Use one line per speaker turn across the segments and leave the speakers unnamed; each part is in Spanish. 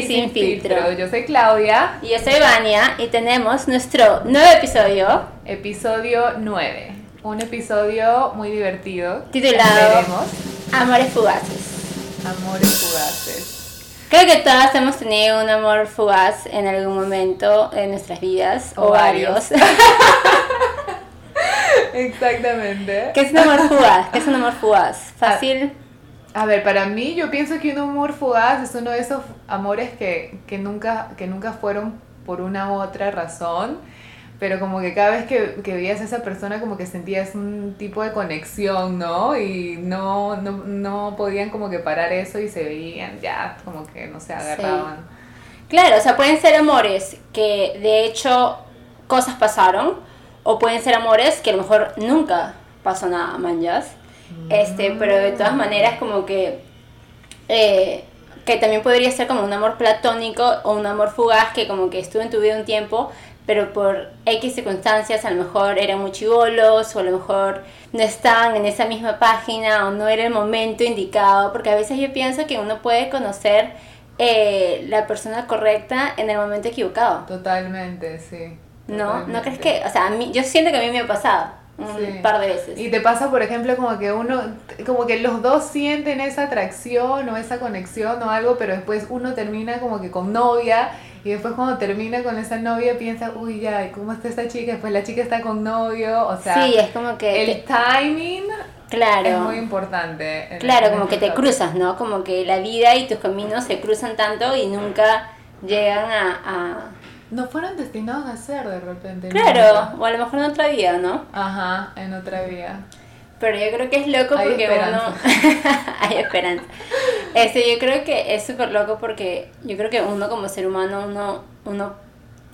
y Sin Filtro.
Yo soy Claudia.
Y yo soy Vania y tenemos nuestro nuevo episodio.
Episodio 9. Un episodio muy divertido.
Titulado Amores Fugaces.
Amores Fugaces.
Creo que todas hemos tenido un amor fugaz en algún momento en nuestras vidas. O, varios.
Exactamente.
¿Qué es un amor fugaz? ¿Qué es un amor fugaz? Fácil.
A, ver, para mí yo pienso que un amor fugaz es uno de esos amores que, que, nunca, que nunca fueron por una u otra razón, pero como que cada vez que, que veías a esa persona como que sentías un tipo de conexión, ¿no? Y no, no, no podían como que parar eso y se veían ya como que no se agarraban.
Claro, o sea, pueden ser amores que de hecho cosas pasaron, o pueden ser amores que a lo mejor nunca pasó nada, manjas. Este, pero de todas maneras como que eh, que también podría ser como un amor platónico o un amor fugaz que como que estuvo en tu vida un tiempo, pero por X circunstancias a lo mejor eran muy chivolos o a lo mejor no estaban en esa misma página o no era el momento indicado, porque a veces yo pienso que uno puede conocer eh, la persona correcta en el momento equivocado.
Totalmente, sí.
¿No? ¿No crees que, o sea, a mí, yo siento que a mí me ha pasado un par de veces.
Y te pasa, por ejemplo, como que uno, como que los dos sienten esa atracción o esa conexión o algo, pero después uno termina como que con novia y después cuando termina con esa novia piensa, uy, ya, ¿cómo está esta chica? Después la chica está con novio, o sea...
Sí, es como que...
El timing...
Claro.
Es muy importante.
Claro, como que te cruzas, ¿no? Como que la vida y tus caminos se cruzan tanto y nunca llegan a
no fueron destinados a ser de repente.
Claro, o a lo mejor en otra vida, ¿no?
Ajá, en otra vida.
Pero yo creo que es loco porque uno... Hay esperanza. Este, yo creo que es súper loco porque yo creo que uno como ser humano, uno, uno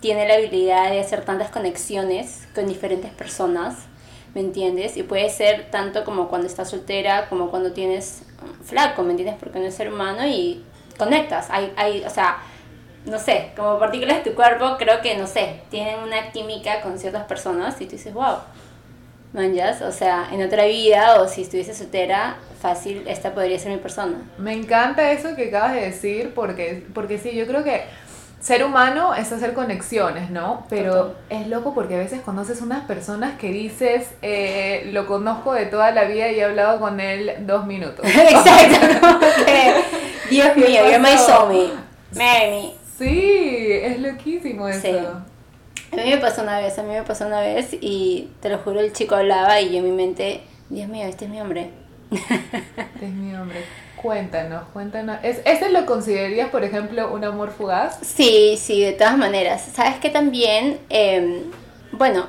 tiene la habilidad de hacer tantas conexiones con diferentes personas, ¿me entiendes? Y puede ser tanto como cuando estás soltera, como cuando tienes flaco, ¿me entiendes? Porque uno es ser humano y conectas. Hay, hay, o sea, no sé, como partículas de tu cuerpo, creo que, no sé, tienen una química con ciertas personas y tú dices, wow, manjas, o sea, en otra vida o si estuviese soltera, fácil, esta podría ser mi persona.
Me encanta eso que acabas de decir porque, porque sí, yo creo que ser humano es hacer conexiones, ¿no? Pero es loco porque a veces conoces unas personas que dices, eh, lo conozco de toda la vida y he hablado con él dos minutos.
Exacto, Dios mío, you're my soulmate. Marry me.
Sí, es loquísimo eso. Sí.
A mí me pasó una vez, a mí me pasó una vez y te lo juro, el chico hablaba y yo en mi mente, Dios mío, este es mi hombre.
Este es mi hombre. Cuéntanos, cuéntanos. ¿Es, ¿Este lo considerarías, por ejemplo, un amor fugaz?
Sí, sí, de todas maneras. ¿Sabes que también? Eh, bueno,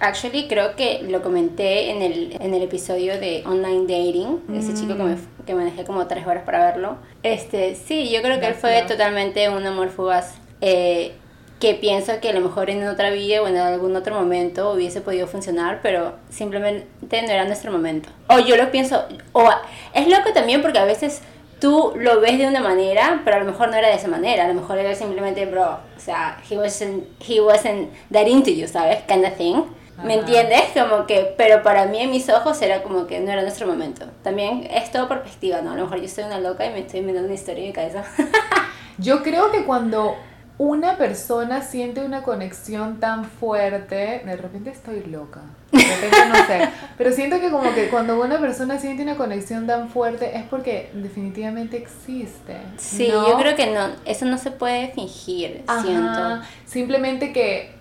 actually creo que lo comenté en el, en el episodio de online dating, ese chico que me, mm. que manejé como tres horas para verlo. Este, sí, yo creo que él fue totalmente un amor fugaz. Eh, que pienso que a lo mejor en otra vida o en algún otro momento hubiese podido funcionar, pero simplemente no era nuestro momento. O yo lo pienso, o es loco también porque a veces tú lo ves de una manera, pero a lo mejor no era de esa manera, a lo mejor era simplemente, bro, o sea, he wasn't, he wasn't that into you, ¿sabes? Kind of thing. ¿Me entiendes? Como que, pero para mí en mis ojos era como que no era nuestro momento. También es todo perspectiva, ¿no? A lo mejor yo soy una loca y me estoy inventando una historia en mi cabeza.
yo creo que cuando una persona siente una conexión tan fuerte, de repente estoy loca. De repente no sé. Pero siento que como que cuando una persona siente una conexión tan fuerte es porque definitivamente existe.
Sí, yo creo que no, eso no se puede fingir, siento.
Simplemente que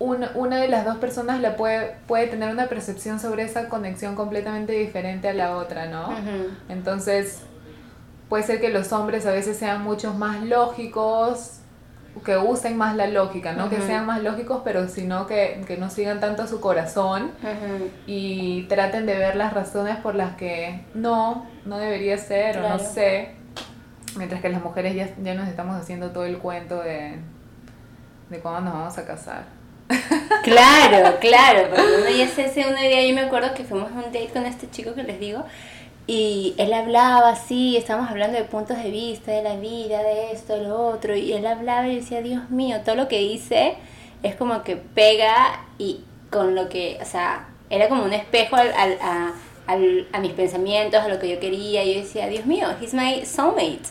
una, una de las dos personas la puede, puede tener una percepción sobre esa conexión completamente diferente a la otra, ¿no? Entonces, puede ser que los hombres a veces sean muchos más lógicos que usen más la lógica, no que sean más lógicos, pero sino que, que no sigan tanto su corazón y traten de ver las razones por las que no, no debería ser o no sé. Mientras que las mujeres ya, ya nos estamos haciendo todo el cuento de, de cuándo nos vamos a casar.
Claro, claro, porque uno ya se hace una idea, yo me acuerdo que fuimos a un date con este chico que les digo y él hablaba así, estábamos hablando de puntos de vista, de la vida, de esto, de lo otro. Y él hablaba y decía, Dios mío, todo lo que dice es como que pega y con lo que, o sea, era como un espejo al, a, al, a mis pensamientos, a lo que yo quería. Y yo decía, Dios mío, he's my soulmate.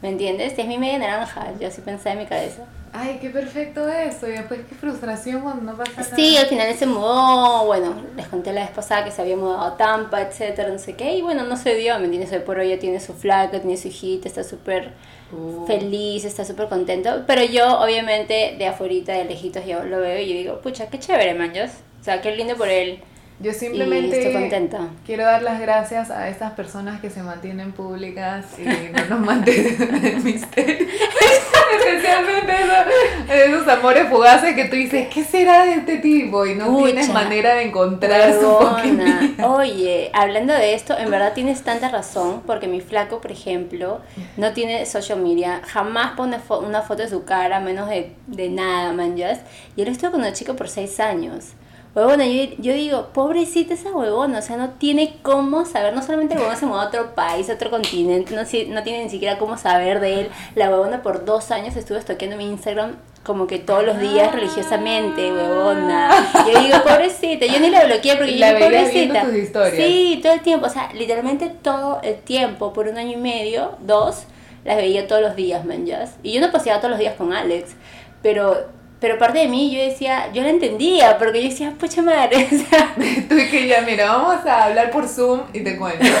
¿Me entiendes? Es mi media naranja. Yo así pensé en mi cabeza.
Ay, qué perfecto eso. Y después qué frustración cuando no pasa nada.
Sí, al final se mudó. Bueno, les conté la vez pasada que se había mudado a Tampa, etcétera, no sé qué. Y bueno, no se dio, ¿me entiendes? Hoy por hoy ya tiene su flaca, tiene su hijita, está súper
Uh.
feliz, está súper contento. Pero yo, obviamente, de afuera, de lejitos, yo lo veo y yo digo, pucha, qué chévere, manjos. O sea, qué lindo por él.
Yo simplemente
estoy contenta.
quiero dar las gracias a estas personas que se mantienen públicas y no nos mantienen en el misterio. Especialmente esos, esos amores fugaces que tú dices, ¿qué será de este tipo? Y no
Pucha,
tienes manera de encontrar su fucking
Huevona. Oye, hablando de esto, en verdad tienes tanta razón, porque mi flaco, por ejemplo, no tiene social media, jamás pone fo- una foto de su cara, menos de, de nada, manjas. Y él estuvo con una chica por seis años. Huevona, yo, yo digo, pobrecita esa huevona, o sea, no tiene cómo saber, no solamente el huevón se mudó a otro país, a otro continente, no, si- no tiene ni siquiera cómo saber de él. La huevona por dos años estuvo estoqueando mi Instagram como que todos los días religiosamente, huevona. Yo digo, pobrecita, yo ni la bloqueé porque yo
La
digo,
veías viendo
pobrecita.
tus historias.
Sí, todo el tiempo, o sea, literalmente todo el tiempo, por un año y medio, dos, las veía todos los días, man, just. Y yo no paseaba todos los días con Alex, pero, pero parte de mí yo decía, yo la entendía, porque yo decía, pucha madre, o sea,
Tú y que ya, mira, vamos a hablar por Zoom y te cuento.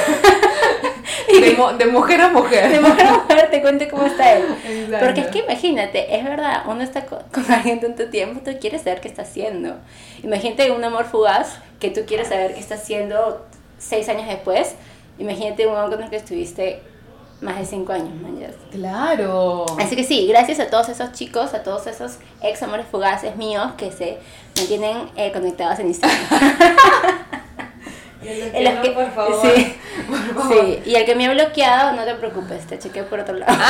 De, mo- de mujer a mujer.
de mujer a mujer te cuente cómo está él.
Exacto.
Porque es que imagínate, es verdad, uno está co- con, alguien tanto tiempo, tú quieres saber qué está haciendo. Imagínate un amor fugaz que tú quieres saber qué está haciendo seis años después. Imagínate un amor con el que estuviste más de cinco años, man, ya.
Claro.
Así que sí, gracias a todos esos chicos, a todos esos ex amores fugaces míos que se mantienen eh, conectados en Instagram.
Y el
que-
por favor.
Sí,
Por favor.
sí. Y el que me ha bloqueado, no te preocupes, te chequeo por otro lado.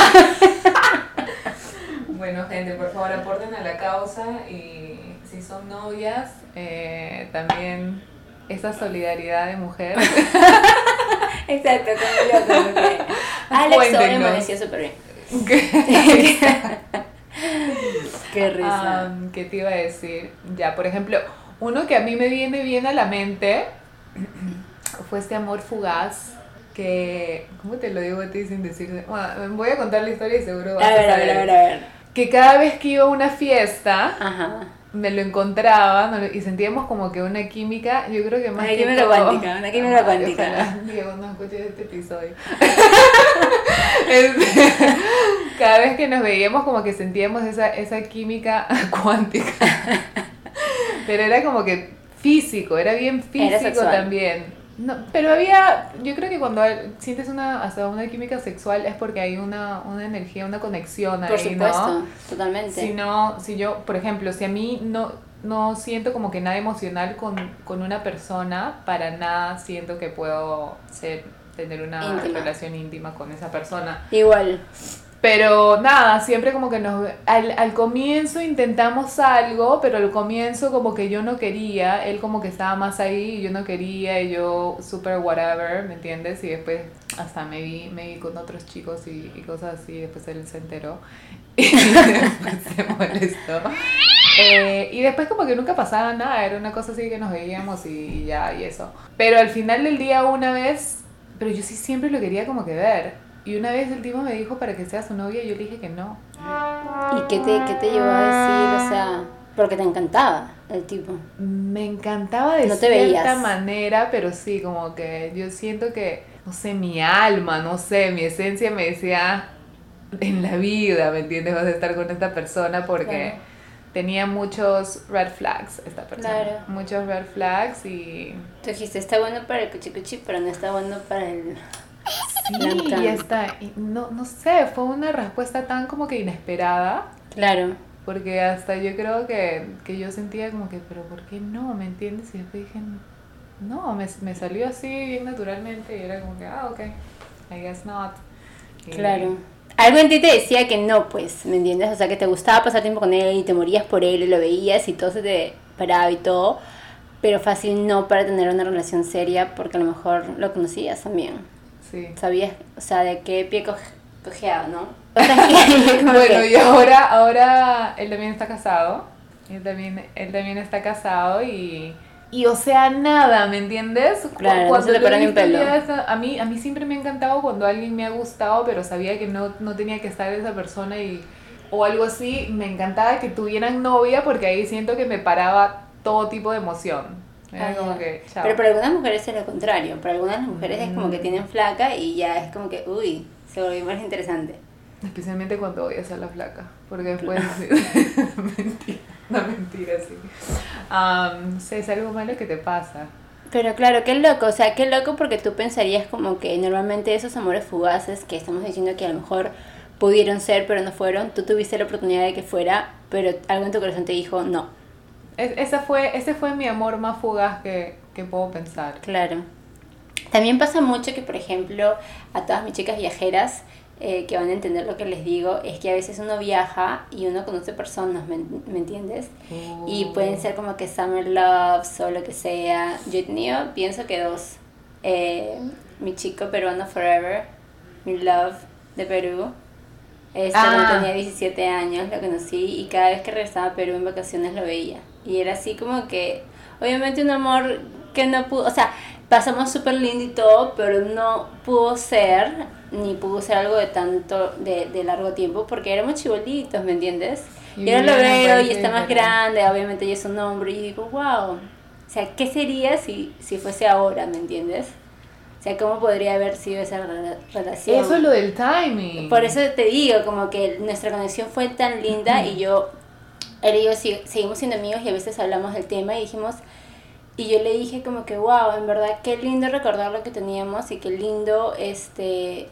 Bueno, gente, por favor aporten a la causa y si son novias, eh, también esa solidaridad de mujer.
Exacto, como yo, Alex hoy amaneció súper bien. Qué risa.
¿Qué te iba a decir? Ya, por ejemplo, uno que a mí me viene bien a la mente fue este amor fugaz que, ¿cómo te lo digo a ti sin decir? Bueno, voy a contar la historia y seguro vas
a ver, a
saber.
ver, a ver, a ver.
Que cada vez que iba a una fiesta,
Ajá.
Me lo encontraba ¿no? y sentíamos como que una química, yo creo que más
Una
que
química
todo-
cuántica, una química cuántica.
ojalá Diego no escuche este episodio. Este, cada vez que nos veíamos como que sentíamos esa, esa química cuántica. Pero era como que físico, era bien físico también. No, pero había, yo creo que cuando sientes una, hasta una química sexual es porque hay una, una energía, una conexión ahí,
Por supuesto,
¿no?
totalmente.
Si no, si yo, por ejemplo, si a mí no, no siento como que nada emocional con, con una persona, para nada siento que puedo ser, tener una
Íntima.
relación íntima con esa persona.
Igual.
Pero nada, siempre como que nos... Al, al comienzo intentamos algo, pero al comienzo como que yo no quería, él como que estaba más ahí y yo no quería y yo super whatever, ¿me entiendes? Y después hasta me vi, me vi con otros chicos y, y cosas así, después él se enteró y se molestó. Eh, y después como que nunca pasaba nada, era una cosa así que nos veíamos y, y ya, y eso. Pero al final del día una vez, pero yo sí siempre lo quería como que ver. Y una vez el tipo me dijo para que sea su novia y yo le dije que no.
¿Y qué te, qué te llevó a decir? O sea, porque te encantaba el tipo.
Me encantaba de
No te
cierta
veías.
manera, pero sí, como que yo siento que, no sé, mi alma, no sé, mi esencia me decía en la vida, ¿me entiendes? Vas a estar con esta persona porque
Claro.
tenía muchos red flags esta persona.
Claro.
Muchos red flags y...
Tú dijiste, está bueno para el cuchicuchi, pero no está bueno para el...
Sí, y y no, no sé, fue una respuesta tan como que inesperada.
Claro.
Porque hasta yo creo que, que yo sentía como que, pero ¿por qué no? ¿Me entiendes? Y después dije, no, me, me salió así bien naturalmente y era como que, ah, ok, I guess not. Y-
Claro. Algo en ti te decía que no, pues, ¿me entiendes? O sea, que te gustaba pasar tiempo con él y te morías por él y lo veías y todo se te paraba y todo, pero fácil no para tener una relación seria porque a lo mejor lo conocías también.
Sí.
Sabías, o sea, de qué pie co- cojeaba, ¿no?
Bueno,
que-
y ahora, ahora él también está casado. Él también, él también está casado y, y o sea, nada, ¿me entiendes?
Claro, cuando no se le pelo.
a, mí, a mí siempre me ha encantado cuando alguien me ha gustado, pero sabía que no, no tenía que estar esa persona y o algo así, me encantaba que tuvieran novia porque ahí siento que me paraba todo tipo de emoción.
Ah, pero para algunas mujeres es lo contrario, para algunas mujeres es como que mm. tienen flaca y ya es como que, uy, se volvió más interesante.
Especialmente cuando voy a ser la flaca, porque después... mentira, no mentira, sí. Um, sé, es algo malo que te pasa.
Pero claro, qué loco, o sea, qué loco porque tú pensarías como que normalmente esos amores fugaces que estamos diciendo que a lo mejor pudieron ser pero no fueron, tú tuviste la oportunidad de que fuera, pero algo en tu corazón te dijo no.
Esa fue, ese fue mi amor más fugaz que, que puedo pensar.
Claro. También pasa mucho que, por ejemplo, a todas mis chicas viajeras, eh, que van a entender lo que les digo, es que a veces uno viaja y uno conoce personas, ¿me, entiendes? Y oh. pueden ser como que summer loves o lo que sea. Yo he tenido, pienso que dos. Eh, mi chico peruano forever, mi love de Perú. Este, ah. tenía 17 años, lo conocí y cada vez que regresaba a Perú en vacaciones lo veía. Y era así como que, obviamente un amor que no pudo, o sea, pasamos súper lindo y todo, pero no pudo ser ni pudo ser algo de tanto, de, de largo tiempo, porque éramos chibolitos, ¿me entiendes? Y, ahora lo veo y está más grande, obviamente ya es un hombre, y digo, wow, o sea, ¿qué sería si, si fuese ahora, ¿me entiendes? O sea, ¿cómo podría haber sido esa relación?
Eso es lo del timing.
Por eso te digo, como que nuestra conexión fue tan linda y yo, él y yo seguimos siendo amigos y a veces hablamos del tema y dijimos, y yo le dije como que, wow, en verdad, qué lindo recordar lo que teníamos y qué lindo este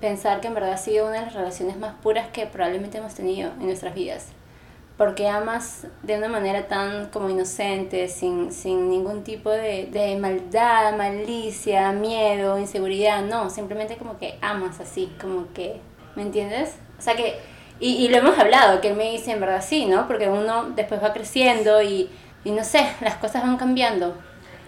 pensar que en verdad ha sido una de las relaciones más puras que probablemente hemos tenido en nuestras vidas. Porque amas de una manera tan como inocente, sin, sin ningún tipo de, de maldad, malicia, miedo, inseguridad. No, simplemente como que amas así, como que, ¿me entiendes? O sea que, y, y lo hemos hablado, que él me dice en verdad sí, ¿no? Porque uno después va creciendo y, y no sé, las cosas van cambiando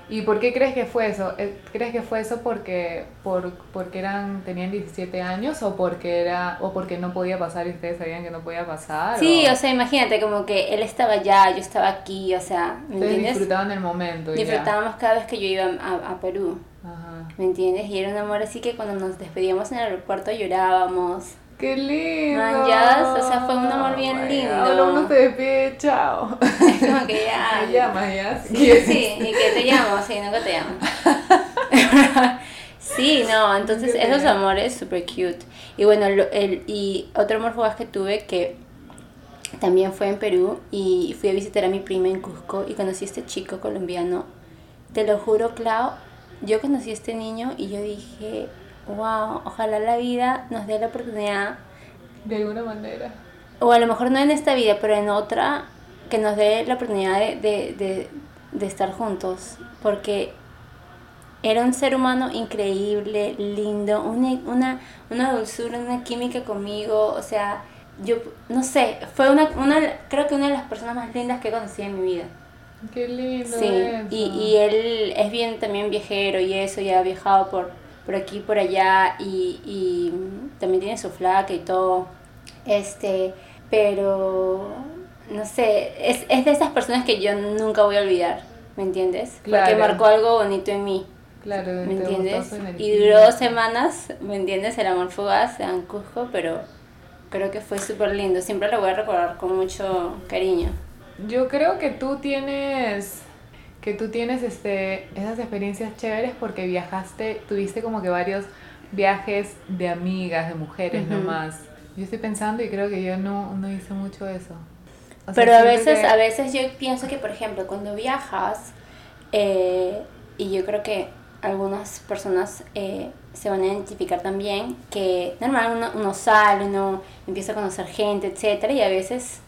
¿Y por qué crees que fue eso? Eh, ¿Crees que fue eso porque, por, porque eran, tenían 17 años o porque, era, o porque no podía pasar y ustedes sabían que no podía pasar?
Sí, o, sea, imagínate como que él estaba allá, yo estaba aquí, o sea,
¿me entiendes? disfrutaban el momento.
Disfrutábamos cada vez que yo iba a, a Perú. Ajá. ¿Me entiendes? Y era un amor así que cuando nos despedíamos en el aeropuerto llorábamos.
¡Qué lindo!
o sea, fue un amor bien lindo.
Ahora uno se despide, chao.
Es como que ya.
Me llamas ya.
Sí, sí, y que te llamo, sí, nunca te llamo. sí, no, entonces esos amores super cute. Y bueno, el, y otro amor fugaz que tuve que también fue en Perú y fui a visitar a mi prima en Cusco y conocí a este chico colombiano. Te lo juro, Clau, yo conocí a este niño y yo dije, wow, ojalá la vida nos dé la oportunidad.
De alguna manera.
O a lo mejor no en esta vida, pero en otra, que nos dé la oportunidad de, de, de, estar juntos. Porque era un ser humano increíble, lindo, una, una, una dulzura, una química conmigo, o sea, yo no sé, fue una, una, creo que una de las personas más lindas que conocí en mi vida.
Qué lindo.
Sí, Y, y él es bien también viajero y eso, ya ha viajado por, por aquí por allá y, y también tiene su flaca y todo. Este, pero no sé, es, es de esas personas que yo nunca voy a olvidar, ¿me entiendes? Porque marcó algo bonito en mí.
Claro,
¿me entiendes? Y duró dos semanas, ¿me entiendes? El amor fugaz en Cusco, pero creo que fue súper lindo. Siempre lo voy a recordar con mucho cariño.
Yo creo que tú tienes que tú tienes este, esas experiencias chéveres porque viajaste, tuviste como que varios viajes de amigas, de mujeres nomás. Yo estoy pensando y creo que yo no, no hice mucho eso.
Pero a veces, a veces yo pienso que, por ejemplo, cuando viajas, eh, y yo creo que algunas personas eh, se van a identificar también, que normal uno, uno sale, uno empieza a conocer gente, etcétera, y a veces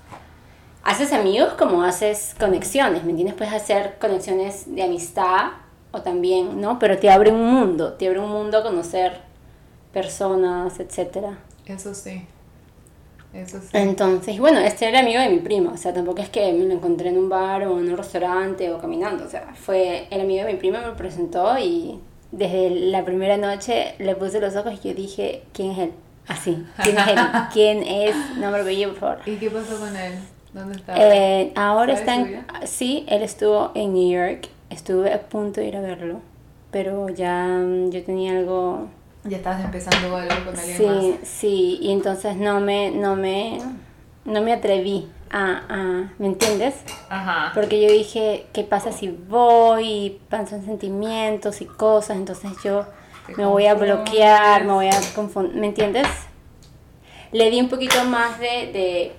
haces amigos como haces conexiones, ¿me entiendes? Puedes hacer conexiones de amistad o también, ¿no? Pero te abre un mundo, te abre un mundo a conocer personas, etcétera.
Eso sí. Eso sí.
Entonces, bueno, este era amigo de mi primo, o sea, tampoco es que me lo encontré en un bar o en un restaurante o caminando, o sea, fue el amigo de mi primo, me presentó y desde la primera noche le puse los ojos y yo dije, ¿quién es él? Así, ¿quién es él? ¿Quién es? No me lo por favor.
¿Y qué pasó con él? ¿Dónde está?
Eh, ahora está en, sí, él estuvo en New York, estuve a punto de ir a verlo, pero ya mm, yo tenía algo...
Ya estabas empezando algo con alguien
sí,
más.
Sí, y entonces no me, no me, no me atreví a, a, ¿me entiendes?
Ajá.
Porque yo dije, ¿qué pasa si voy y pasan sentimientos y cosas? Entonces yo
Te
me voy a bloquear, me voy a confundir, ¿me entiendes? Le di un poquito más de, de,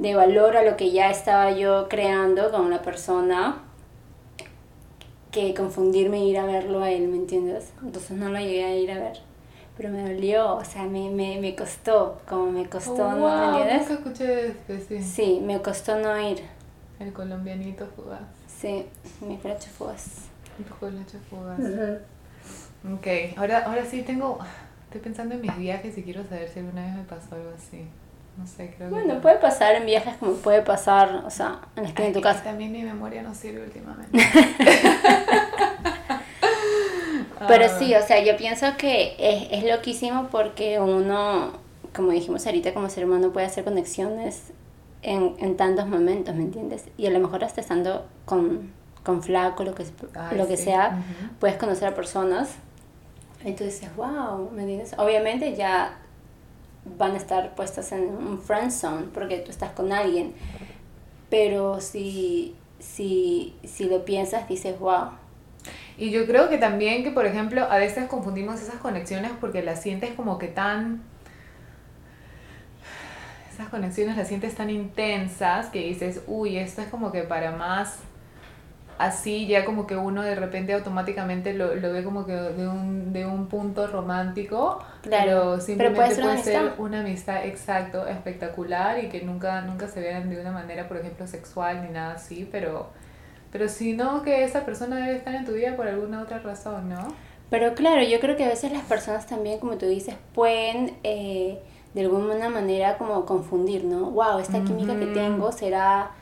de valor a lo que ya estaba yo creando con la persona que confundirme e ir a verlo a él, ¿me entiendes? Entonces no lo llegué a ir a ver. Pero me dolió, o sea, me, me, me costó, como me costó,
Oh,
¿no?
wow,
¿me entiendes?
Nunca escuché este, sí.
Sí, me costó no ir.
El colombianito fugaz.
Sí, mi cracho fugaz.
El colacho fugaz. Ok, ahora, ahora sí tengo... Estoy pensando en mis viajes y quiero saber si alguna vez me pasó algo así. No sé, creo que...
Bueno,
no.
puede pasar en viajes como puede pasar, o sea, en la esquina de tu
que
casa.
También mi memoria no sirve últimamente.
Pero
Ah,
sí, o sea, yo pienso que es, es loquísimo porque uno, como dijimos ahorita, como ser humano puede hacer conexiones en, en tantos momentos, ¿me entiendes? Y a lo mejor hasta estando con, con flaco, lo que,
Ay,
lo que
sí,
sea,
ujú.
puedes conocer a personas. Y tú dices, wow, ¿me entiendes? Obviamente ya van a estar puestas en un friend zone porque tú estás con alguien. Pero si, si, si lo piensas, dices, wow.
Y yo creo que también que, por ejemplo, a veces confundimos esas conexiones porque las sientes como que tan... Esas conexiones las sientes tan intensas que dices, uy, esto es como que para más así, ya como que uno de repente automáticamente lo, lo ve como que de un, de un punto romántico,
Claro,
pero
pero
simplemente
puede ser una
puede ser
amistad.
una amistad exacto, espectacular y que nunca, nunca se vean de una manera, por ejemplo, sexual ni nada así, pero... Pero si no, que esa persona debe estar en tu vida por alguna otra razón, ¿no?
Pero claro, yo creo que a veces las personas también, como tú dices, pueden eh, de alguna manera como confundir, ¿no? Wow, esta química que
Ujú.
tengo será,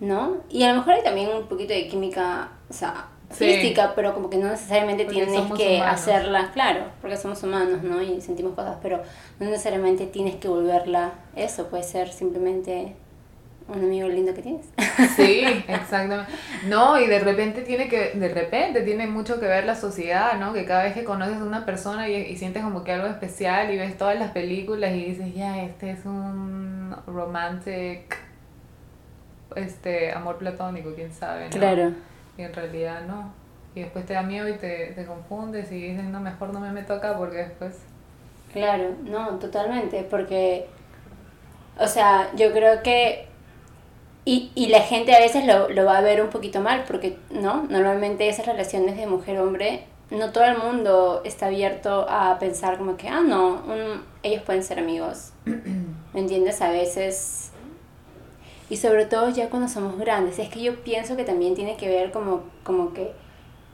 ¿no? Y a lo mejor hay también un poquito de química, o sea,
Sí.
física, pero como que no necesariamente
Porque
tienes que
humanos.
hacerla, claro, porque somos humanos, ¿no? Y sentimos cosas, pero no necesariamente tienes que volverla eso, puede ser simplemente un amigo lindo que tienes.
Sí, exactamente. No, y de repente tiene que, de repente tiene mucho que ver la sociedad, ¿no? Que cada vez que conoces a una persona y, y sientes como que algo especial y ves todas las películas y dices, ya, este es un romantic, este, amor platónico, quién sabe, ¿no?
Claro.
Y en realidad no. Y después te da miedo y te, te confundes y dices, no, mejor no me meto acá porque después...
Claro, no, totalmente, porque, o sea, yo creo que, y, y la gente a veces lo, lo va a ver un poquito mal, porque, ¿no? Normalmente esas relaciones de mujer-hombre, no todo el mundo está abierto a pensar como que, ah, no, un- ellos pueden ser amigos, ¿me entiendes? A veces, y sobre todo ya cuando somos grandes, es que yo pienso que también tiene que ver como, como que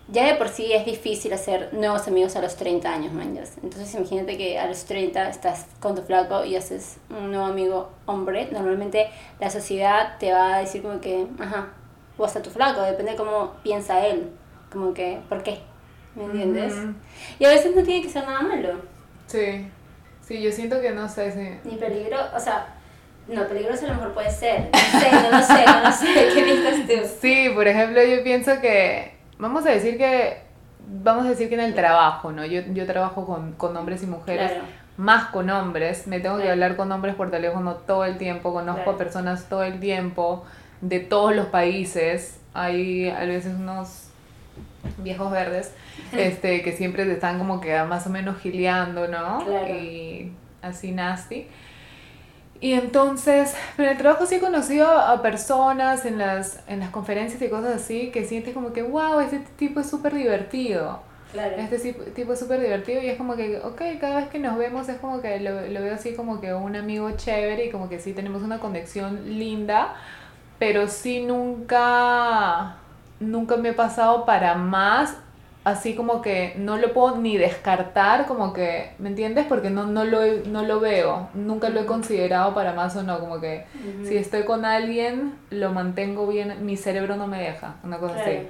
ya de por sí es difícil hacer nuevos amigos a los 30 años, manjas. Entonces imagínate que a los 30 estás con tu flaco y haces un nuevo amigo hombre. Normalmente la sociedad te va a decir como que, ajá, o hasta tu flaco, depende de cómo piensa él. Como que, ¿por qué? ¿Me entiendes?
Ujú.
Y a veces no tiene que ser nada malo,
Sí, sí, yo siento que no sé si...
ni peligro, o sea, no, peligroso a lo mejor puede ser. No sé, no lo sé, no lo sé. ¿Qué piensas tú?
Sí, por ejemplo, yo pienso que, vamos a decir que, vamos a decir que en el trabajo, ¿no? Yo, yo trabajo con, con hombres y mujeres,
Claro.
más con hombres, me tengo que hablar con hombres por teléfono todo el tiempo, conozco
Claro.
a personas todo el tiempo, de todos los países, hay a veces unos viejos verdes, este, que siempre te están como que más o menos gileando, ¿no?
Claro.
Y así nasty. Y entonces, pero en el trabajo sí he conocido a personas en las, en las conferencias y cosas así que sientes como que, wow, este tipo es súper divertido.
Claro.
Este tip- tipo es súper divertido y es como que, ok, cada vez que nos vemos es como que lo, lo veo así como que un amigo chévere y como que sí tenemos una conexión linda, pero sí nunca, nunca me he pasado para más, así como que no lo puedo ni descartar, como que, ¿me entiendes? Porque no, no, lo, no lo veo, nunca lo he considerado para más o no, como que si estoy con alguien, lo mantengo bien, mi cerebro no me deja, una cosa así.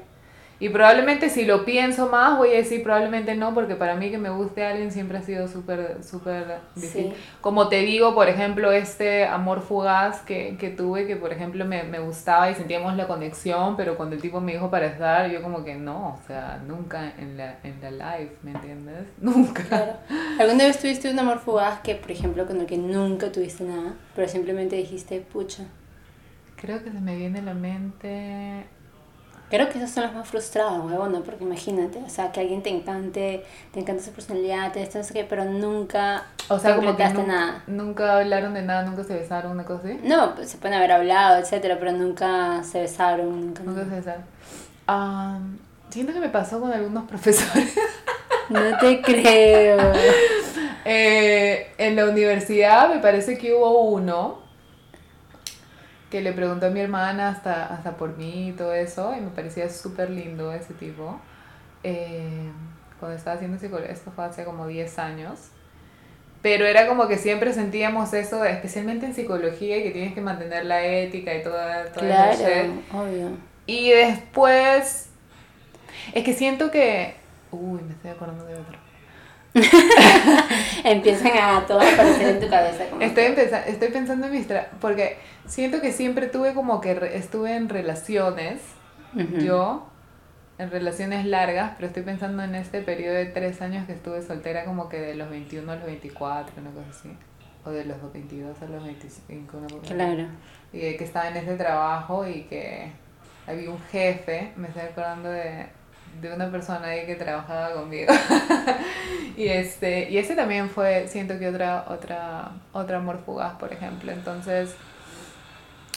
Y probablemente si lo pienso más voy a decir probablemente no, porque para mí que me guste a alguien siempre ha sido súper, súper difícil. Como te digo, por ejemplo, este amor fugaz que, que tuve, que por ejemplo me, me, gustaba y sentíamos la conexión, pero cuando el tipo me dijo para estar, yo como que no, o sea, nunca en la, en la live, ¿me entiendes? Nunca. Claro.
¿Alguna vez tuviste un amor fugaz que, por ejemplo, con el que nunca tuviste nada, pero simplemente dijiste, pucha?
Creo que se me viene a la mente
Creo que esos son los más frustrados, huevón, porque imagínate, o sea, que alguien te encante, te encanta su personalidad, te esto, que, pero nunca
o sea, como que nada. Nunca hablaron de nada, nunca se besaron, una cosa así.
No, pues se pueden haber hablado, etcétera, pero nunca se besaron, nunca.
Nunca se besaron. siento que me pasó con algunos profesores.
No te creo.
eh, en la universidad me parece que hubo uno que le preguntó a mi hermana hasta, hasta por mí y todo eso, y me parecía súper lindo ese tipo. Eh, cuando estaba haciendo psicología, esto fue hace como 10 años, pero era como que siempre sentíamos eso, especialmente en psicología, y que tienes que mantener la ética y toda, toda
claro, obvio.
Y después, es que siento que, uy, me estoy acordando de otro.
Empiezan a todo aparecer en tu cabeza.
estoy, estoy pensando en mis... porque siento que siempre tuve como que estuve en relaciones, yo, en relaciones largas, pero estoy pensando en este periodo de tres años que estuve soltera como que de los 21 a los 24, una cosa así. O de los 22 a los 25, una cosa
Claro.
Y que estaba en ese trabajo y que había un jefe, me estoy acordando de de una persona ahí que trabajaba conmigo. y este, y ese también fue, siento que otra, otra, otra amor fugaz, por ejemplo. Entonces,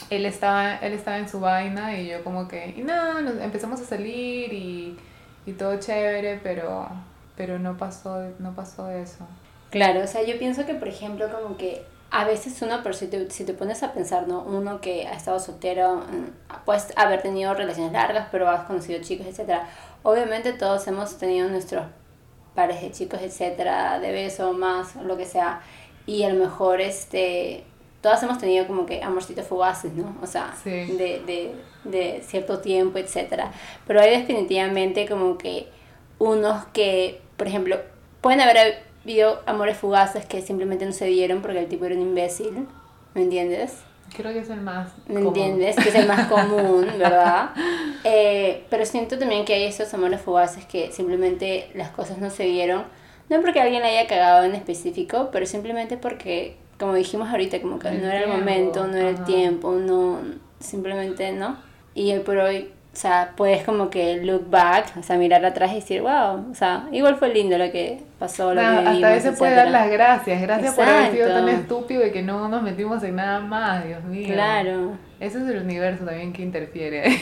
él estaba, él estaba en su vaina y yo como que, y no, empezamos a salir y, y todo chévere, pero, pero no pasó, no pasó eso.
Claro, o sea, yo pienso que, por ejemplo, como que a veces uno, pero si te, si te pones a pensar, ¿no? Uno que ha estado soltero, mm, puedes haber tenido relaciones largas, pero has conocido chicos, etcétera Obviamente todos hemos tenido nuestros pares de chicos, etcétera, de beso, más, lo que sea. Y a lo mejor, este, todas hemos tenido como que amorcitos fugaces, ¿no? O sea, de, de, de cierto tiempo, etcétera. Pero hay definitivamente como que unos que, por ejemplo, pueden haber habido amores fugaces que simplemente no se dieron porque el tipo era un imbécil, ¿me entiendes?
Creo que es el más
¿Me entiendes? Que es el más común, ¿verdad? Eh, pero siento también que hay esos amores fugaces que simplemente las cosas no se dieron. No porque alguien la haya cagado en específico, pero simplemente porque, como dijimos ahorita, como que no era el momento, no era el tiempo, no, simplemente no. Y hoy por hoy o sea, puedes como que look back, o sea, mirar atrás y decir, wow, o sea, igual fue lindo lo que pasó, lo que vivimos,
Hasta a veces puede dar las gracias, gracias por haber sido tan estúpido y que no nos metimos en nada más, Dios mío.
Claro.
Ese es el universo también que interfiere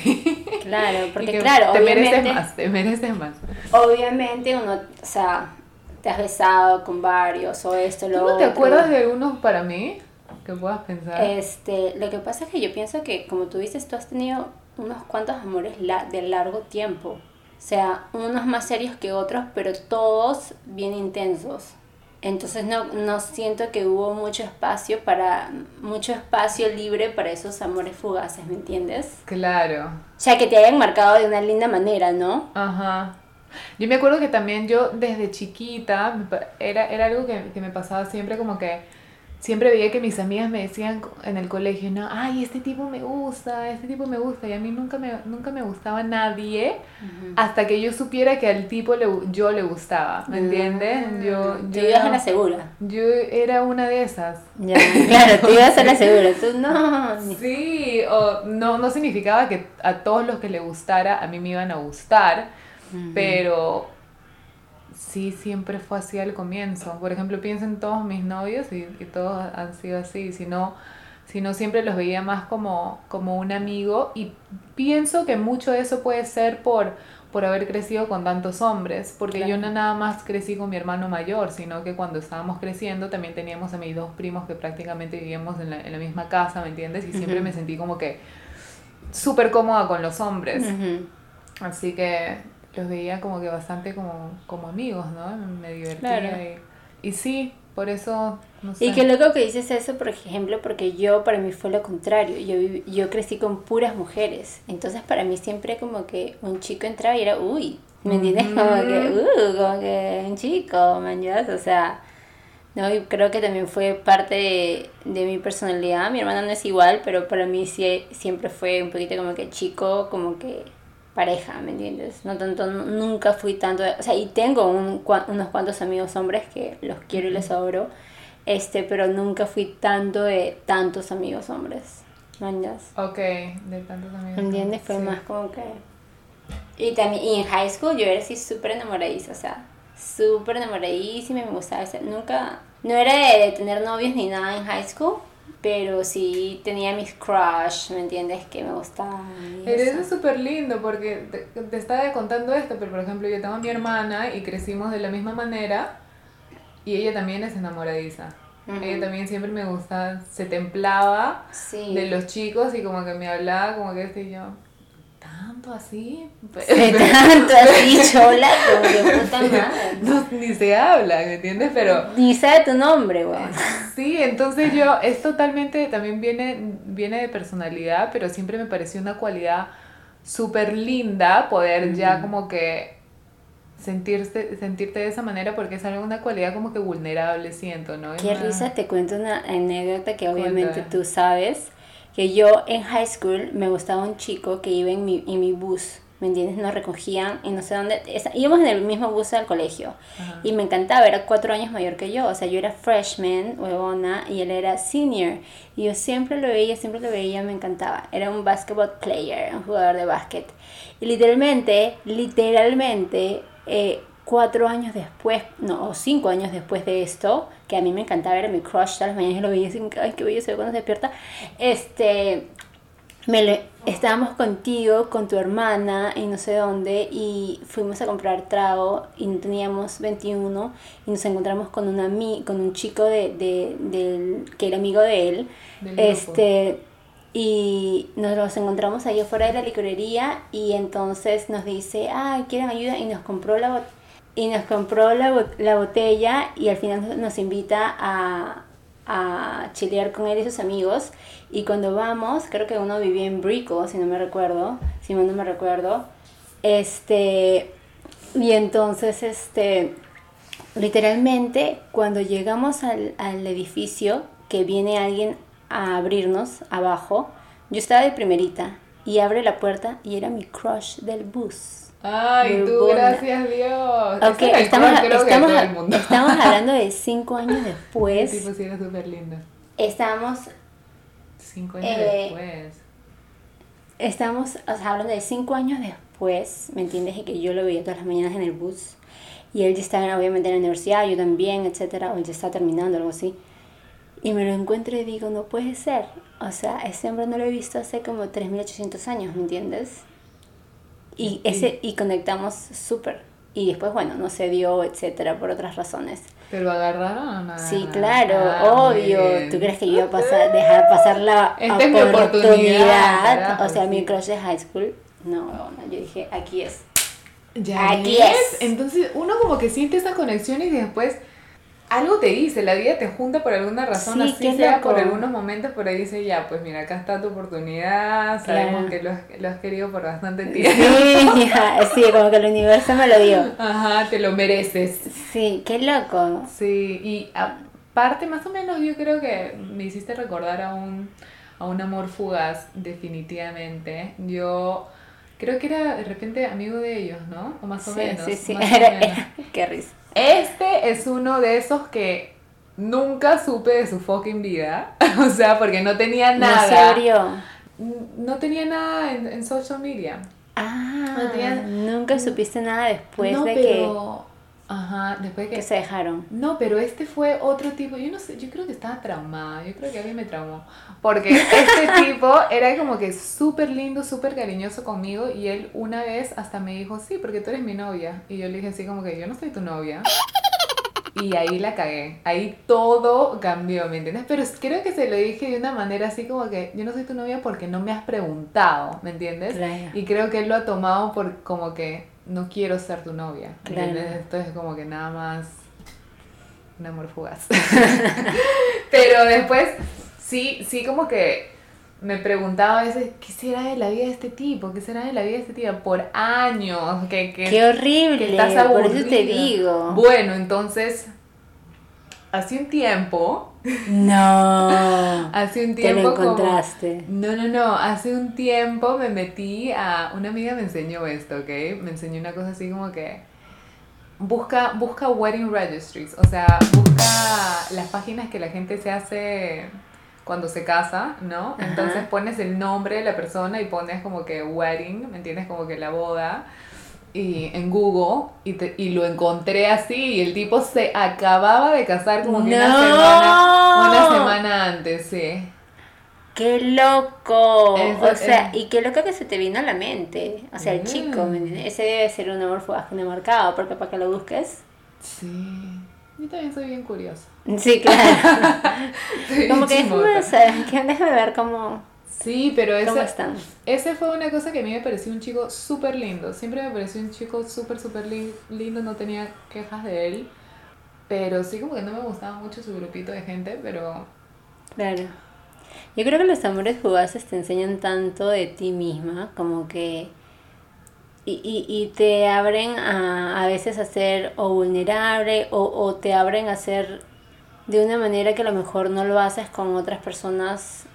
Claro, porque claro,
te mereces más, te mereces más.
Obviamente uno, o sea, te has besado con varios o esto, lo
¿Tú no te acuerdas de algunos para mí que puedas pensar?
Este, lo que pasa es que yo pienso que, como tú dices, tú has tenido unos cuantos amores de largo tiempo. O sea, unos más serios que otros, pero todos bien intensos. Entonces no, no siento que hubo mucho espacio para mucho espacio libre para esos amores fugaces, ¿me entiendes?
Claro. O
sea, que te hayan marcado de una linda manera, ¿no?
Ajá. Yo me acuerdo que también yo desde chiquita era, era algo que, que me pasaba siempre como que siempre veía que mis amigas me decían en el colegio, no, ay, este tipo me gusta, este tipo me gusta, y a mí nunca me, nunca me gustaba nadie hasta que yo supiera que al tipo le, yo le gustaba, ¿me entiendes?
Mm. Yo, yo ibas a la segura.
Yo era una de esas.
Ya, claro, tú ibas a la segura, tú no.
Sí, o no, no significaba que a todos los que le gustara a mí me iban a gustar, pero sí siempre fue así al comienzo. Por ejemplo, pienso en todos mis novios y, todos han sido así, si no, si no siempre los veía más como, como un amigo y pienso que mucho de eso puede ser por, por haber crecido con tantos hombres, porque yo no nada más crecí con mi hermano mayor, sino que cuando estábamos creciendo también teníamos a mis dos primos que prácticamente vivíamos en la, en la misma casa, ¿me entiendes? Y siempre me sentí como que súper cómoda con los hombres. Así que los veía como que bastante como, como amigos, ¿no? Me divertía. Y, y, sí, Por eso,
no sé. Y qué loco que dices eso, por ejemplo, porque yo, para mí fue lo contrario. Yo, yo crecí con puras mujeres. Entonces, para mí siempre como que un chico entraba y era, uy, ¿me entiendes? Como que, uh, como que un chico, man, O sea, no, y creo que también fue parte de, de, mi personalidad. Mi hermana no es igual, pero para mí sí, siempre fue un poquito como que chico, como que pareja, ¿me entiendes? No tanto, nunca fui tanto, o sea, y tengo un, unos cuantos amigos hombres que los quiero y les adoro, este, pero nunca fui tanto de tantos amigos hombres, ¿manjas?
Ok, de tantos amigos
¿Me entiendes? Fue más como que... Y también, y en high school yo era así súper enamoradiza, o sea, súper enamoradísima y me gustaba, nunca, no era de tener novios ni nada en high school, pero sí tenía mis crush, ¿me entiendes? Que me gustaba.
Eres súper lindo porque te, estaba contando esto, pero por ejemplo yo tengo a mi hermana y crecimos de la misma manera y ella también es enamoradiza. Ella también siempre me gusta, se templaba de los chicos y como que me hablaba como que este y yo, tanto así.
tanto así, chola, como puta madre.
No, ni se habla, ¿me entiendes? Pero.
Ni sabe tu nombre, güey.
Sí, entonces yo, es totalmente, también viene, viene de personalidad, pero siempre me pareció una cualidad súper linda poder ya como que sentirse, sentirte de esa manera porque es algo, una cualidad como que vulnerable, siento, ¿no?
Qué risa, te cuento una anécdota que obviamente tú sabes que yo en high school me gustaba un chico que iba en mi, en mi bus, ¿me entiendes? Nos recogían y no sé dónde, íbamos en el mismo bus al colegio. Y me encantaba, era cuatro años mayor que yo, o sea, yo era freshman, huevona, y él era senior. Y yo siempre lo veía, siempre lo veía, me encantaba, era un basketball player, un jugador de básquet. Y literalmente, literalmente, eh, cuatro años después, no, o cinco años después de esto, que a mí me encantaba, era mi crush, todas las mañanas lo veía así, ay, qué bello se ve cuando se despierta, este, me le, estábamos contigo, con tu hermana y no sé dónde, y fuimos a comprar trago y teníamos 21 y nos encontramos con, una, con un chico de, de, que era amigo de él, este y nos los encontramos ahí afuera de la licorería y entonces nos dice, ah, ¿quieren ayuda? Y nos compró la, y nos compró la, la botella y al final nos invita a, a chilear con él y sus amigos. Y cuando vamos, creo que uno vivía en Brico, si no me recuerdo, si no me recuerdo. Este, y entonces, este, literalmente, cuando llegamos al, al edificio, que viene alguien a abrirnos abajo, yo estaba de primerita y abre la puerta y era mi crush del bus.
Ay, tú, gracias Dios.
Ok, estamos, estamos, estamos hablando de cinco años después.
Sí, era súper lindo.
Estamos.
Cinco años eh, después.
Estamos o sea, hablando de cinco años después, ¿me entiendes? Y que yo lo veía todas las mañanas en el bus. Y él ya estaba obviamente en la universidad, yo también, etcétera, o él ya está terminando, algo así. Y me lo encuentro y digo, no puede ser. O sea, ese hombre no lo he visto hace como 3.800 años, ¿me entiendes? Y, ese, y conectamos súper. Y después, bueno, no se dio, etcétera, por otras razones.
¿Pero agarraron o
Sí, claro, ah, obvio. ¿Tú crees que yo iba a pasar, dejar pasar la
Esta oportunidad?
o sea, mi crush de high school. No, no, yo dije, aquí es.
Ya aquí es. Entonces, uno como que siente esa conexión y después algo te dice, la vida te junta por alguna razón, así sea por algunos momentos, por ahí dice, ya, pues mira, acá está tu oportunidad, sabemos que lo has, querido por bastante tiempo.
Sí, sí, como que el universo me lo dio.
Ajá, te lo mereces.
Sí, qué loco.
Sí, y aparte, más o menos, yo creo que me hiciste recordar a un, a un amor fugaz, definitivamente. Yo creo que era de repente amigo de ellos, ¿no? O más o menos.
Sí, sí, qué risa.
Este es uno de esos que nunca supe de su fucking vida. o sea, porque no tenía nada.
¿En serio?
No tenía nada en, social media.
Ah, nunca supiste nada después de que
Ajá, después
que, que se dejaron.
No, pero este fue otro tipo, yo no sé, yo creo que estaba traumada, yo creo que alguien me traumó, porque este tipo era como que súper lindo, súper cariñoso conmigo y él una vez hasta me dijo, sí, porque tú eres mi novia. Y yo le dije así como que yo no soy tu novia. Y ahí la cagué, ahí todo cambió, ¿me entiendes? Pero creo que se lo dije de una manera así como que yo no soy tu novia porque no me has preguntado, ¿me entiendes? Y creo que él lo ha tomado por como que no quiero ser tu novia. Claro. Entonces como que nada más un amor fugaz. Pero después, sí, sí como que me preguntaba a veces, ¿qué será de la vida de este tipo? ¿Qué será de la vida de este tipo? Por años. Que, que,
Qué horrible, por eso te digo.
Bueno, entonces, hace un tiempo...
No.
hace un tiempo...
Te lo encontraste.
no, no, no. Hace un tiempo me metí a... Una amiga me enseñó esto, ¿ok? Me enseñó una cosa así como que... Busca, busca wedding registries, o sea, busca las páginas que la gente se hace cuando se casa, ¿no? Entonces pones el nombre de la persona y pones como que wedding, ¿me entiendes? Como que la boda. Y en Google y, y lo encontré así y el tipo se acababa de casar como que una semana una semana antes, sí.
¡Qué loco! o sea, y qué loco que se te vino a la mente. O sea, el chico, ¿me entiendes? Ese debe ser un amor fugaz marcado, porque para que lo busques.
Sí. Yo también soy bien curiosa.
Sí, claro. como que déjame, que déjame ver cómo,
sí, pero ese,
cómo están.
Ese fue una cosa que a mí me pareció un chico súper lindo. Siempre me pareció un chico súper, súper lindo. No tenía quejas de él. Pero sí como que no me gustaba mucho su grupito de gente, pero...
Claro. Yo creo que los amores fugaces te enseñan tanto de ti misma, como que y, y, y, te abren a, a veces a ser o vulnerable o, o te abren a ser de una manera que a lo mejor no lo haces con otras personas.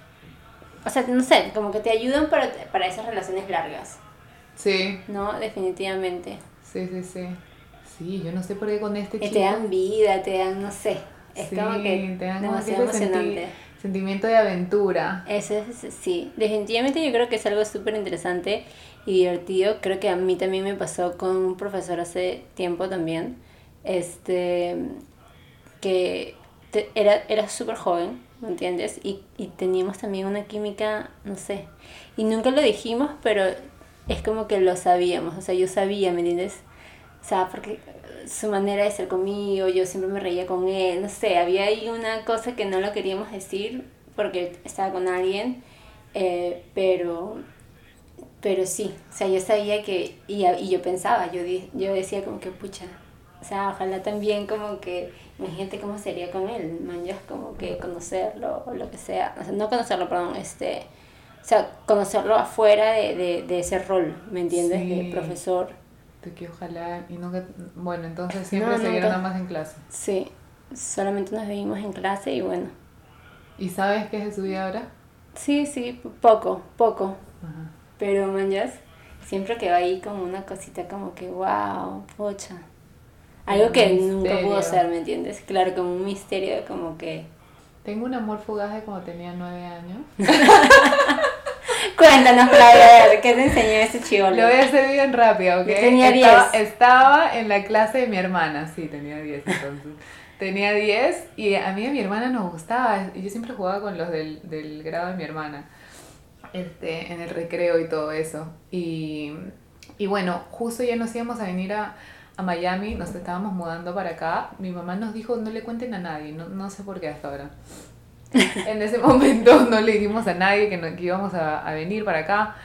O sea, no sé, como que te ayudan para, para esas relaciones largas.
Sí.
¿No? Definitivamente.
Sí, sí, sí. Sí, yo no sé por qué con este
chico. te dan vida, te dan, no sé. Es como que te dan demasiado emocionante.
sentimiento de aventura.
Ese es, sí. Definitivamente yo creo que es algo súper interesante y divertido. Creo que a mí también me pasó con un profesor hace tiempo también, este, que era, era súper joven, ¿me entiendes? Y, y teníamos también una química, no sé, y nunca lo dijimos, pero es como que lo sabíamos, o sea, yo sabía, ¿me entiendes? O sea, porque su manera de ser conmigo, yo siempre me reía con él, no sé, había ahí una cosa que no lo queríamos decir porque estaba con alguien, eh, pero pero sí, o sea, yo sabía que, y, y yo pensaba, yo, yo decía como que, pucha, o sea, ojalá también como que, imagínate cómo sería con él, man, como que conocerlo o lo que sea, o sea, no conocerlo, perdón, este, o sea, conocerlo afuera de, de, de ese rol, ¿me entiendes? De profesor.
De que ojalá, y nunca, bueno, entonces siempre se nada más en clase.
Sí, solamente nos vimos en clase y bueno.
¿Y sabes qué es de su vida ahora?
Sí, sí, poco, poco. Ajá. Pero, manjas, siempre quedó ahí como una cosita como que, wow, pocha. Algo que nunca pudo ser, ¿me entiendes? Claro, como un misterio, como que...
Tengo un amor fugaz de cuando tenía nueve años.
Cuéntanos, Claudia, ¿qué te enseñó ese chivo?
Lo voy a hacer bien rápido, ¿ok?
tenía
estaba, Estaba en la clase de mi hermana, sí, tenía diez entonces. tenía diez y a mí y a mi hermana nos gustaba. y Yo siempre jugaba con los del, del grado de mi hermana este, en el recreo y todo eso. Y, y bueno, justo ya nos íbamos a venir a, a, Miami, nos estábamos mudando para acá. Mi mamá nos dijo, no le cuenten a nadie, no, no sé por qué hasta ahora. en ese momento no le dijimos a nadie que, no, que íbamos a, a, venir para acá.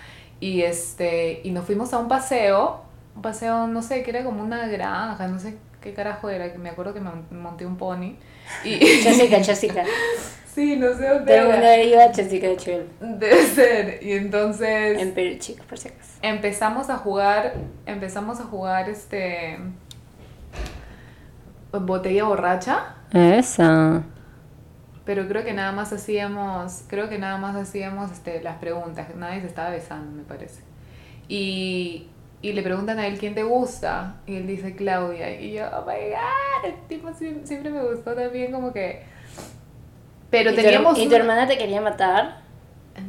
Y, este, y nos fuimos a un paseo, un paseo, no sé, que era como una granja, no sé qué carajo era, que me acuerdo que me monté un pony. Y...
Chasica, chasica.
Sí, no sé dónde
Pero era. iba a Chasica de Chul.
Debe ser. Y entonces.
En Perú, chicos, por si acaso.
Empezamos a jugar. Empezamos a jugar este. Botella borracha.
Esa.
Pero creo que nada más hacíamos. Creo que nada más hacíamos este, las preguntas. Nadie se estaba besando, me parece. Y, y le preguntan a él quién te gusta. Y él dice Claudia. Y yo, oh my god. El tipo siempre me gustó también, como que pero ¿Y teníamos.
Tu, ¿Y tu hermana te quería matar?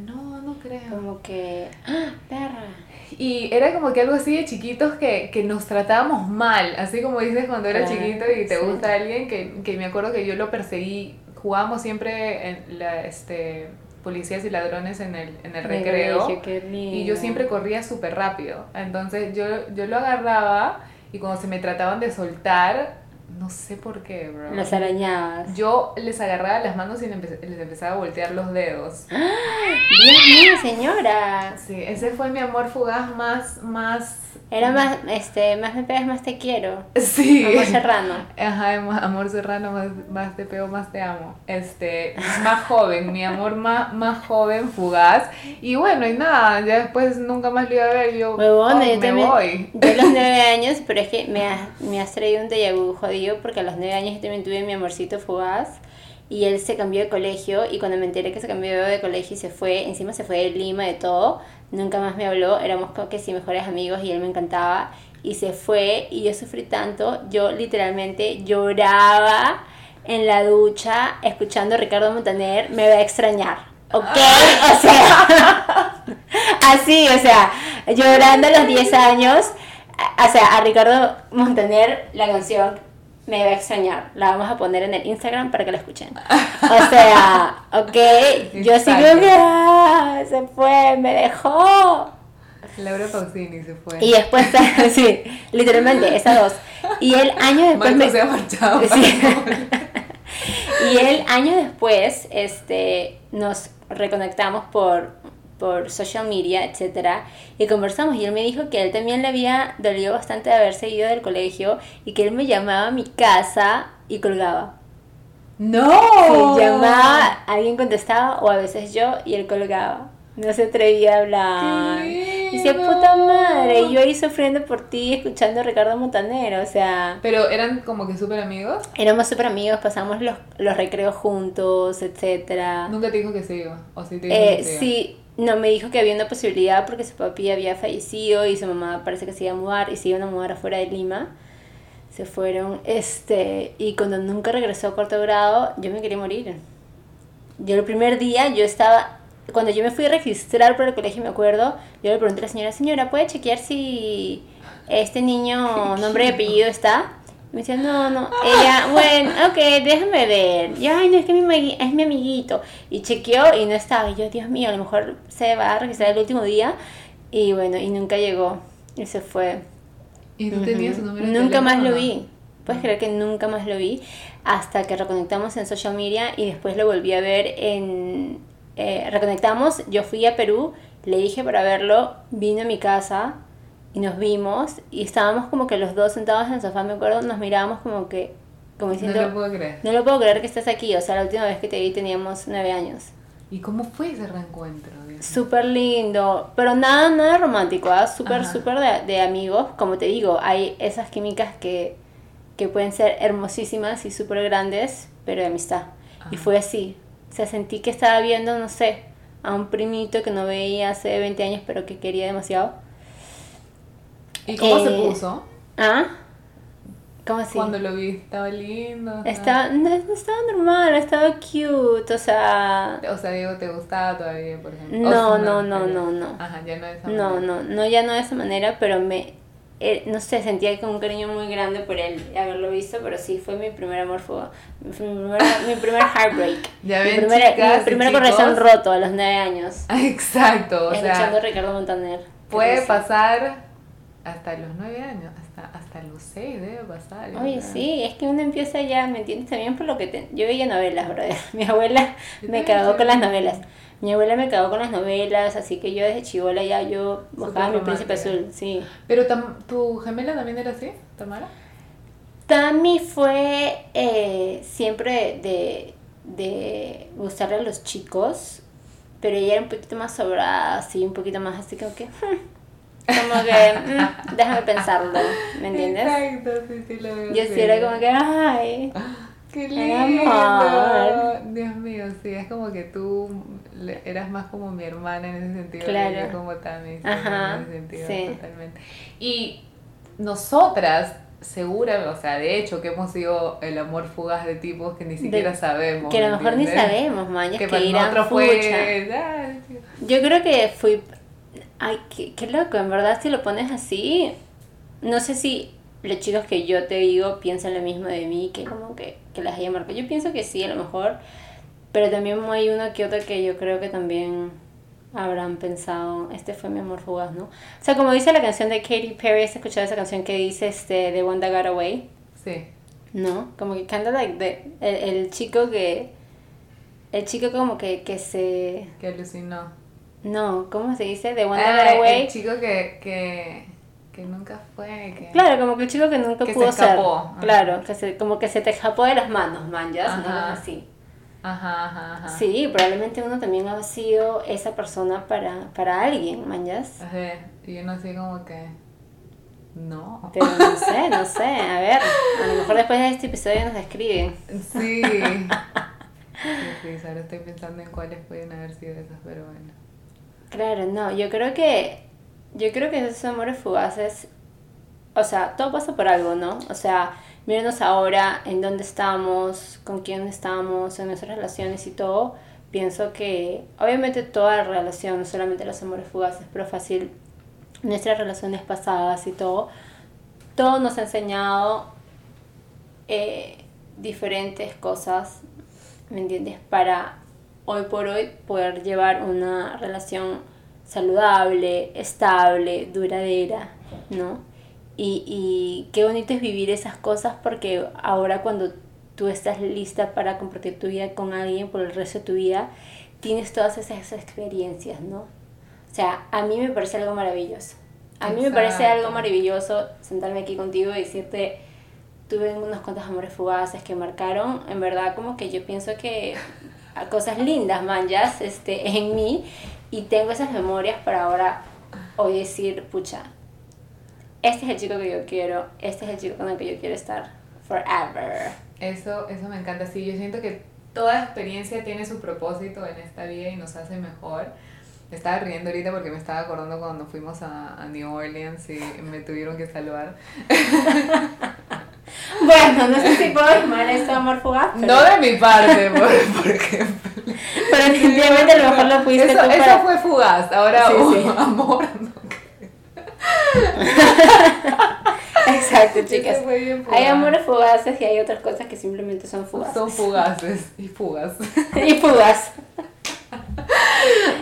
No, no creo.
Como que. ¡Ah, perra!
Y era como que algo así de chiquitos que, que nos tratábamos mal. Así como dices cuando eras chiquito y te gusta alguien, que, que me acuerdo que yo lo perseguí. Jugábamos siempre en la, este, policías y ladrones en el, en el recreo. y yo siempre corría súper rápido. Entonces yo, yo lo agarraba y cuando se me trataban de soltar, No sé por qué, bro.
Los arañabas.
Yo les agarraba las manos y les, empe- les empezaba a voltear los dedos.
Dios mío, señora.
Sí, ese fue mi amor fugaz más, más...
Era más, este, más me pegas, más te quiero.
Sí.
Amor serrano.
Ajá, am- amor serrano, más, más te pego, más te amo. Este, más joven, mi amor más, más joven, fugaz. Y bueno, y nada, ya después nunca más lo iba a ver. Yo,
Huevona,
oh,
yo
me
también.
voy.
Yo a los nueve años, pero es que me has, me has traído un déjà vu jodido porque a los nueve años yo también tuve mi amorcito fugaz y él se cambió de colegio y cuando me enteré que se cambió de colegio y se fue, encima se fue de Lima, de todo, nunca más me habló, éramos como que sí mejores amigos y él me encantaba y se fue y yo sufrí tanto, yo literalmente lloraba en la ducha escuchando a Ricardo Montaner, me va a extrañar. ¿Ok? O sea, así, o sea, llorando a los 10 años, o sea, a Ricardo Montaner, la canción me va a extrañar. La vamos a poner en el Instagram para que la escuchen. O sea, ok, yo sí que ah, se fue, me dejó.
Laura Pausini se fue.
Y después, sí, literalmente, esas dos. Y el año después
Marco
me...
se ha marchado.
Sí. y el año después este, nos reconectamos por, por social media, etcétera, y conversamos. Y él me dijo que él también le había dolido bastante de haber seguido del colegio y que él me llamaba a mi casa y colgaba.
¡No!
Sí, llamaba, alguien contestaba o a veces yo y él colgaba. No se atrevía a hablar. Y decía, puta madre, y yo ahí sufriendo por ti, escuchando a Ricardo Montaner, o sea...
Pero eran como que súper amigos.
Éramos súper amigos, pasamos los, los recreos juntos, etcétera.
Nunca te dijo que se iba. O sí te dijo
Eh,
que se iba.
sí, no, me dijo que había una posibilidad porque su papi había fallecido y su mamá parece que se iba a mudar y se iban a mudar afuera de Lima. Se fueron, este, y cuando nunca regresó a cuarto grado, yo me quería morir. Yo el primer día, yo estaba, cuando yo me fui a registrar por el colegio, me acuerdo, yo le pregunté a la señora, señora, ¿puede chequear si este niño, nombre y apellido está? Me decía, no, no. Ella, bueno, ok, déjame ver. Y, ay, no, es que mi es mi amiguito. Y chequeó y no estaba. Y yo, Dios mío, a lo mejor se va a registrar el último día. Y bueno, y nunca llegó. Y se fue.
¿Y tú tenías su número de
Nunca más lo
teléfono?
vi. Puedes creer que nunca más lo vi hasta que reconectamos en social media y después lo volví a ver en... eh, reconectamos, yo fui a Perú, le dije para verlo, vino a mi casa y nos vimos y estábamos como que los dos sentados en el sofá, me acuerdo, nos mirábamos como que, como
No
diciendo,
lo puedo creer.
no lo puedo creer que estés aquí, o sea, la última vez que te vi teníamos nueve años.
¿Y cómo fue ese reencuentro?
Súper lindo, pero nada, nada romántico, ¿ah? súper, súper de, de amigos. Como te digo, hay esas químicas que, que pueden ser hermosísimas y súper grandes, pero de amistad. Y
Ajá.
fue así. O sea, sentí que estaba viendo, no sé, a un primito que no veía hace 20 años, pero que quería demasiado.
¿Y cómo se
Eh,
puso?
¿Ah? ¿Cómo así?
Cuando lo vi, estaba lindo.
Estaba, no, no estaba normal, estaba cute, o sea...
O sea, Diego, ¿te gustaba todavía, por ejemplo?
No,
O sea,
no, no, no, no.
Ajá, ya no de esa
No,
manera.
no, no, ya no de esa manera, pero me, eh, no sé, sentía como un cariño muy grande por él, haberlo visto, pero sí, fue mi primer amor, fue mi primer, mi primer heartbreak.
Ya
mi
ven,
primer,
chicas
mi
y
primer
chicos.
corazón roto a los nueve años,
Exacto, o
escuchando a
sea,
Ricardo Montaner.
puede
Sí.
pasar hasta los nueve años, hasta, hasta los seis debe pasar. yo
Oye, sí, es que uno empieza ya, ¿me entiendes? También por lo que te... yo veía novelas, brother. Mi abuela me cagó con las novelas. Mi abuela me cagó con las novelas, así que yo desde chivola ya yo buscaba mi príncipe azul, sí.
Pero tam- tu gemela también era así, Tamara.
Tami fue eh, siempre de, de gustarle a los chicos, pero ella era un poquito más sobrada, así, un poquito más así como que... hmm, como que, mm, déjame pensarlo, ¿me entiendes?
Exacto, sí, sí, lo veo.
Yo sí era como que, ay,
¡Qué lindo!
amor.
Dios mío, sí, es como que tú eras más como mi hermana en ese sentido.
Claro.
y yo como Tami, sí,
Ajá,
en ese sentido,
sí.
totalmente. Y nosotras, segura, o sea, de hecho, que hemos sido el amor fugaz de tipos que ni siquiera sabemos.
que a lo
¿me
mejor ni sabemos, mañas,
Que
que,
para nosotros
fucha.
fue.
Yo creo que fui. Ay, qué, qué loco, en verdad, si lo pones así. No sé si los chicos que yo te digo piensan lo mismo de mí, que como que, que las haya marcado. Yo pienso que sí, a lo mejor. Pero también hay uno que otro que yo creo que también habrán pensado, este fue mi amor fugaz, ¿no? O sea, como dice la canción de Katy Perry, ¿has escuchado esa canción que dice este, The One That Got Away?
Sí.
¿no? Como que of like the, el, el chico que, el chico como que, que se...
Que alucinó.
No, ¿cómo se dice? De One
Ah,
Away.
el chico que, que, que nunca fue, que...
Claro, como que el chico que nunca
Que se
pudo ser.
escapó. Ajá.
Claro, que se, como que se te escapó de las manos, man, ya, cosa así.
Ajá, ajá, ajá.
Sí, probablemente uno también ha sido esa persona para, para alguien, man, ya.
Ajá, Y yo no sé como que... No.
Pero no sé, no sé, a ver, a lo mejor después de este episodio nos escriben.
Sí. Sí, sí, ahora estoy pensando en cuáles pueden haber sido esas, pero bueno.
Claro, no, yo creo que, yo creo que esos amores fugaces, o sea, todo pasa por algo, ¿no? O sea, mírenos ahora en dónde estamos, con quién estamos, en nuestras relaciones y todo. Pienso que, obviamente, toda relación, no solamente los amores fugaces, pero fácil, nuestras relaciones pasadas y todo, todo nos ha enseñado eh, diferentes cosas, ¿me entiendes? Para hoy por hoy poder llevar una relación saludable, estable, duradera, ¿no? Y, y qué bonito es vivir esas cosas porque ahora cuando tú estás lista para compartir tu vida con alguien por el resto de tu vida, tienes todas esas experiencias, ¿no? O sea, a mí me parece algo maravilloso. A mí me parece algo maravilloso sentarme aquí contigo y decirte, tuve unos cuantos amores fugaces que marcaron, en verdad como que yo pienso que a cosas lindas, manjas, este, en mí y tengo esas memorias para ahora hoy decir, pucha, este es el chico que yo quiero, este es el chico con el que yo quiero estar forever.
Eso, eso me encanta. Sí, yo siento que toda experiencia tiene su propósito en esta vida y nos hace mejor. Me estaba riendo ahorita porque me estaba acordando cuando fuimos a, a New Orleans y me tuvieron que salvar.
Bueno, no sé si puedo llamar esto amor fugaz, pero,
No de mi parte, por, por ejemplo.
pero definitivamente a lo mejor lo fuiste
Eso,
tú
eso fue fugaz. Ahora,
Sí,
uh,
sí.
amor, no.
Exacto, chicas. Hay amores fugaces y hay otras cosas que simplemente son fugaces.
Son fugaces y fugas.
y fugas.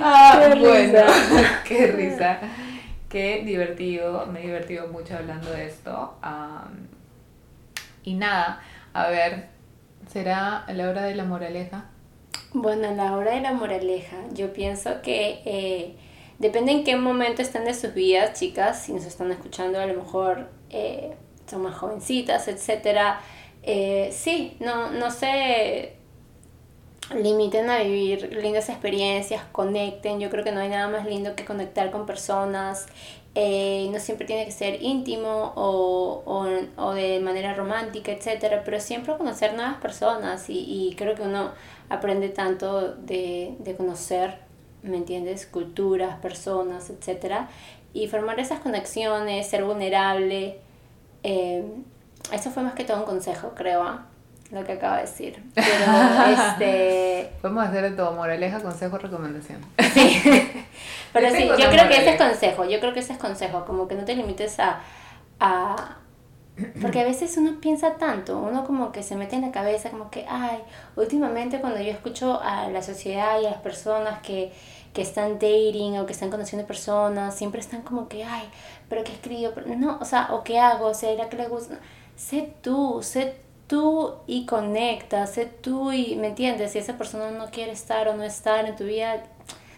Ah,
Qué
bueno,
risa.
qué risa. Qué divertido, me he divertido mucho hablando de esto. Am, y nada, a ver, ¿será la hora de la moraleja?
Bueno, la hora de la moraleja, yo pienso que eh, depende en qué momento están de sus vidas, chicas, si nos están escuchando, a lo mejor eh, son más jovencitas, etcétera. Eh, sí, no, no se limiten a vivir lindas experiencias, conecten. Yo creo que no hay nada más lindo que conectar con personas. Eh, no siempre tiene que ser íntimo o, o, o de manera romántica, etcétera, pero siempre conocer nuevas personas y, y creo que uno aprende tanto de, de conocer, ¿me entiendes? Culturas, personas, etcétera, y formar esas conexiones, ser vulnerable. eh, eso fue más que todo un consejo, creo, ¿ah? Lo que acabo de decir. Pero, este,
Podemos hacer de todo, moraleja, consejo, recomendación.
Sí. Pero
Yo
sí, yo creo que ese es consejo, yo creo que ese es consejo, como que no te limites a, a... Porque a veces uno piensa tanto, uno como que se mete en la cabeza como que, ay, últimamente cuando yo escucho a la sociedad y a las personas que, que están dating o que están conociendo personas, siempre están como que, ay, pero qué escribo, no, o sea, o qué hago, ¿será que le gusta? Sé tú, sé tú y conecta, sé tú y, ¿me entiendes? Si esa persona no quiere estar o no estar en tu vida,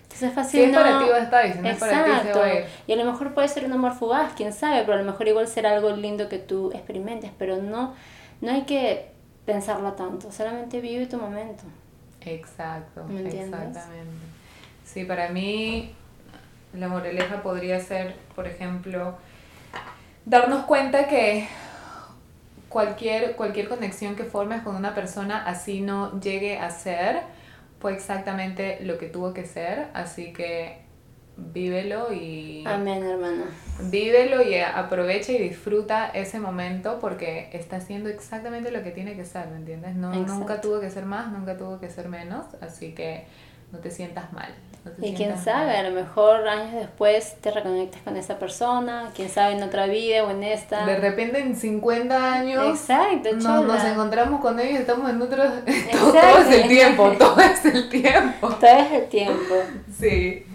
entonces es fácil
Si es
no-
para ti va a estar y si no es para ti se va a ir.
Y a lo mejor puede ser un amor fugaz, quién sabe, pero a lo mejor igual será algo lindo que tú experimentes, pero no, no hay que pensarlo tanto, solamente vive tu momento.
Exacto,
¿Me entiendes?
exactamente. Sí, para mí la moraleja podría ser, por ejemplo, darnos cuenta que cualquier, cualquier conexión que formes con una persona así no llegue a ser, fue exactamente lo que tuvo que ser, así que vívelo y
Amén, hermano.
vívelo y aprovecha y disfruta ese momento porque está haciendo exactamente lo que tiene que ser, ¿me entiendes? No,
Exacto.
nunca tuvo que ser más, nunca tuvo que ser menos, así que no te sientas mal. no te
Y quién sabe,
mal.
a lo mejor años después te reconectas con esa persona, quién sabe en otra vida o en esta.
De repente en 50 años
Exacto,
nos, encontramos con ellos y estamos en otro... Todo,
Exacto.
todo es el tiempo, todo es el tiempo.
Todo es el tiempo.
Sí.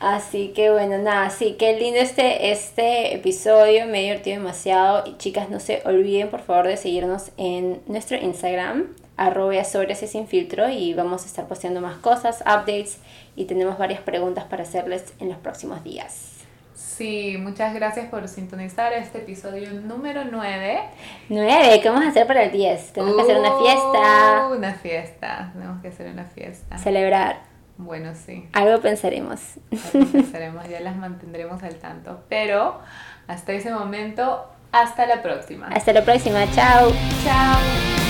Así que bueno, nada, sí, qué lindo este, este episodio, me he divertido demasiado. Y chicas, no se olviden por favor de seguirnos en nuestro Instagram, arroba sobre sin filtro, y vamos a estar posteando más cosas, updates, y tenemos varias preguntas para hacerles en los próximos días.
Sí, muchas gracias por sintonizar este episodio número 9.
9, ¿qué vamos a hacer para el 10? Tenemos que hacer una fiesta.
Uh, una fiesta, tenemos que hacer una fiesta.
Celebrar.
Bueno, sí.
Algo pensaremos.
Algo pensaremos, ya las mantendremos al tanto. Pero hasta ese momento, hasta la próxima.
Hasta la próxima, chao.
Chao.